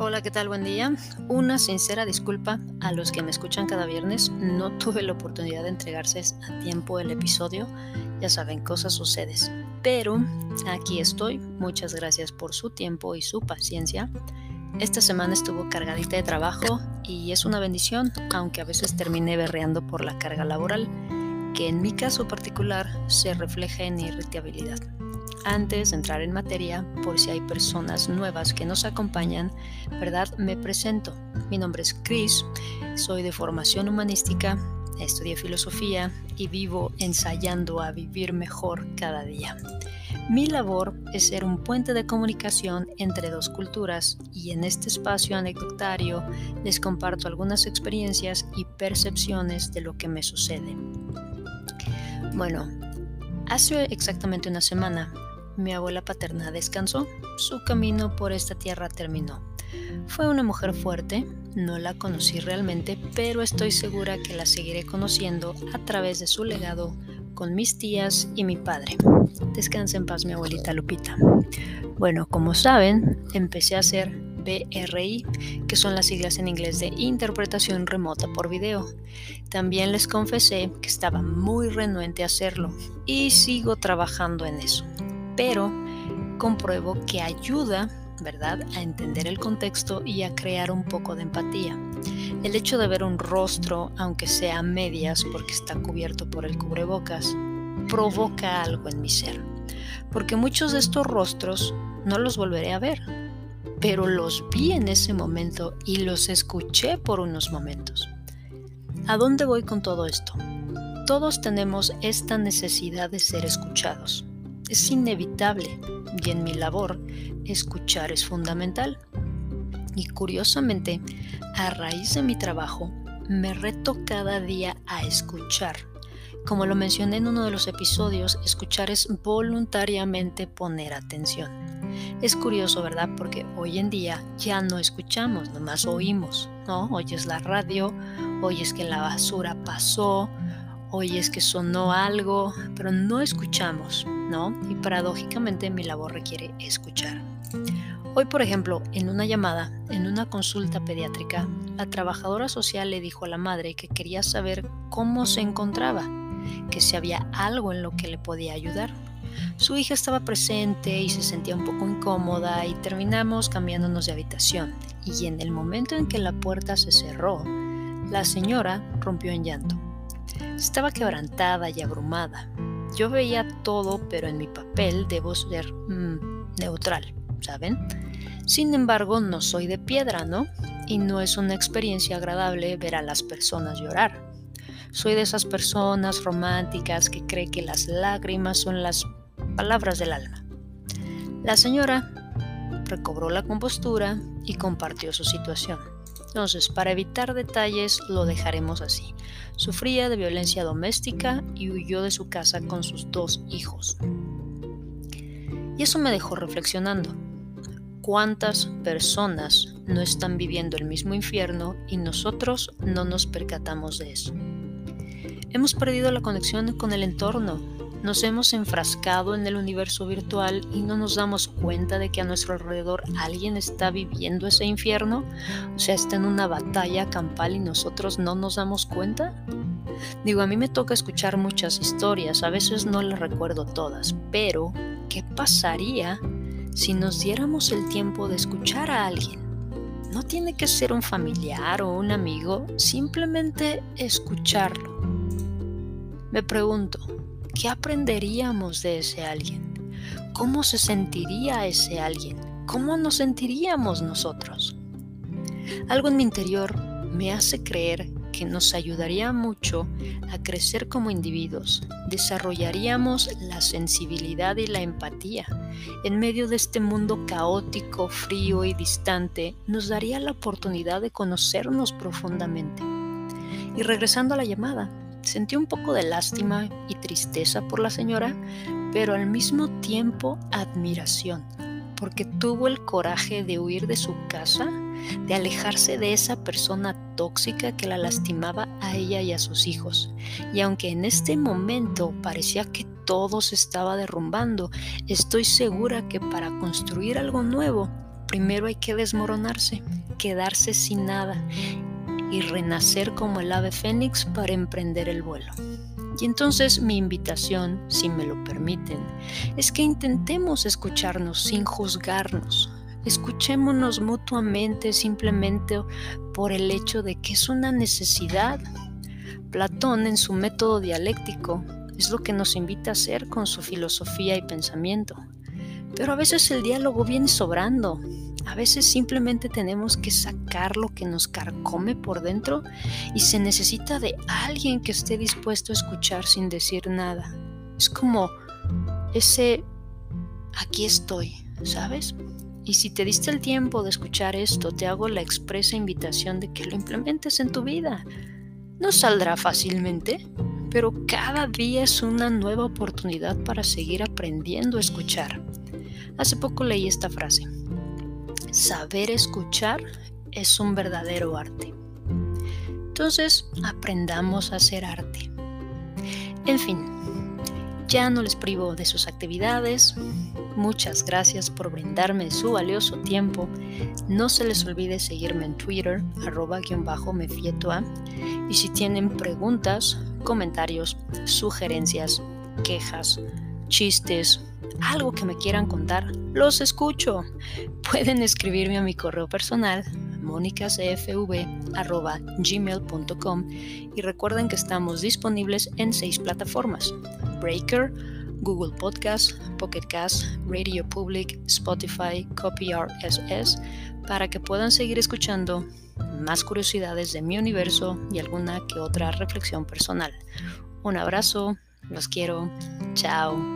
Hola, ¿qué tal? Buen día. Una sincera disculpa a los que me escuchan cada viernes. No tuve la oportunidad de entregarse a tiempo el episodio. Ya saben, cosas suceden. Pero aquí estoy. Muchas gracias por su tiempo y su paciencia. Esta semana estuvo cargadita de trabajo y es una bendición, aunque a veces terminé berreando por la carga laboral, que en mi caso particular se refleja en irritabilidad. Antes de entrar en materia, por si hay personas nuevas que nos acompañan, ¿verdad? Me presento. Mi nombre es Chris, soy de formación humanística, estudié filosofía y vivo ensayando a vivir mejor cada día. Mi labor es ser un puente de comunicación entre dos culturas y en este espacio anecdotario les comparto algunas experiencias y percepciones de lo que me sucede. Bueno, hace exactamente una semana mi abuela paterna descansó, su camino por esta tierra terminó. Fue una mujer fuerte, no la conocí realmente, pero estoy segura que la seguiré conociendo a través de su legado con mis tías y mi padre. Descansa en paz mi abuelita Lupita. Bueno, como saben, empecé a hacer BRI, que son las siglas en inglés de interpretación remota por video. También les confesé que estaba muy renuente a hacerlo y sigo trabajando en eso pero compruebo que ayuda, ¿verdad?, a entender el contexto y a crear un poco de empatía. El hecho de ver un rostro, aunque sea a medias porque está cubierto por el cubrebocas, provoca algo en mi ser, porque muchos de estos rostros no los volveré a ver, pero los vi en ese momento y los escuché por unos momentos. ¿A dónde voy con todo esto? Todos tenemos esta necesidad de ser escuchados es inevitable y en mi labor escuchar es fundamental. Y curiosamente, a raíz de mi trabajo, me reto cada día a escuchar. Como lo mencioné en uno de los episodios, escuchar es voluntariamente poner atención. Es curioso, ¿verdad? Porque hoy en día ya no escuchamos, nomás oímos, ¿no? Oyes la radio, oyes que la basura pasó, oyes que sonó algo, pero no escuchamos. ¿No? Y paradójicamente mi labor requiere escuchar. Hoy, por ejemplo, en una llamada, en una consulta pediátrica, la trabajadora social le dijo a la madre que quería saber cómo se encontraba, que si había algo en lo que le podía ayudar. Su hija estaba presente y se sentía un poco incómoda y terminamos cambiándonos de habitación. Y en el momento en que la puerta se cerró, la señora rompió en llanto. Estaba quebrantada y abrumada. Yo veía todo, pero en mi papel debo ser mm, neutral, ¿saben? Sin embargo, no soy de piedra, ¿no? Y no es una experiencia agradable ver a las personas llorar. Soy de esas personas románticas que cree que las lágrimas son las palabras del alma. La señora recobró la compostura y compartió su situación. Entonces, para evitar detalles, lo dejaremos así. Sufría de violencia doméstica y huyó de su casa con sus dos hijos. Y eso me dejó reflexionando. ¿Cuántas personas no están viviendo el mismo infierno y nosotros no nos percatamos de eso? Hemos perdido la conexión con el entorno, nos hemos enfrascado en el universo virtual y no nos damos cuenta de que a nuestro alrededor alguien está viviendo ese infierno, o sea, está en una batalla campal y nosotros no nos damos cuenta. Digo, a mí me toca escuchar muchas historias, a veces no las recuerdo todas, pero ¿qué pasaría si nos diéramos el tiempo de escuchar a alguien? No tiene que ser un familiar o un amigo, simplemente escucharlo. Me pregunto, ¿Qué aprenderíamos de ese alguien? ¿Cómo se sentiría ese alguien? ¿Cómo nos sentiríamos nosotros? Algo en mi interior me hace creer que nos ayudaría mucho a crecer como individuos. Desarrollaríamos la sensibilidad y la empatía. En medio de este mundo caótico, frío y distante, nos daría la oportunidad de conocernos profundamente. Y regresando a la llamada, Sentí un poco de lástima y tristeza por la señora, pero al mismo tiempo admiración, porque tuvo el coraje de huir de su casa, de alejarse de esa persona tóxica que la lastimaba a ella y a sus hijos. Y aunque en este momento parecía que todo se estaba derrumbando, estoy segura que para construir algo nuevo primero hay que desmoronarse, quedarse sin nada y renacer como el ave fénix para emprender el vuelo. Y entonces mi invitación, si me lo permiten, es que intentemos escucharnos sin juzgarnos. Escuchémonos mutuamente simplemente por el hecho de que es una necesidad. Platón en su método dialéctico es lo que nos invita a hacer con su filosofía y pensamiento. Pero a veces el diálogo viene sobrando. A veces simplemente tenemos que sacar lo que nos carcome por dentro y se necesita de alguien que esté dispuesto a escuchar sin decir nada. Es como ese aquí estoy, ¿sabes? Y si te diste el tiempo de escuchar esto, te hago la expresa invitación de que lo implementes en tu vida. No saldrá fácilmente, pero cada día es una nueva oportunidad para seguir aprendiendo a escuchar. Hace poco leí esta frase. Saber escuchar es un verdadero arte. Entonces, aprendamos a hacer arte. En fin, ya no les privo de sus actividades. Muchas gracias por brindarme su valioso tiempo. No se les olvide seguirme en Twitter, arroba guion bajo mefietoa. Y si tienen preguntas, comentarios, sugerencias, quejas, chistes, algo que me quieran contar, los escucho. Pueden escribirme a mi correo personal monicacfv.gmail.com y recuerden que estamos disponibles en seis plataformas: Breaker, Google Podcast, Pocket Cast, Radio Public, Spotify, CopyRSS, para que puedan seguir escuchando más curiosidades de mi universo y alguna que otra reflexión personal. Un abrazo, los quiero, chao.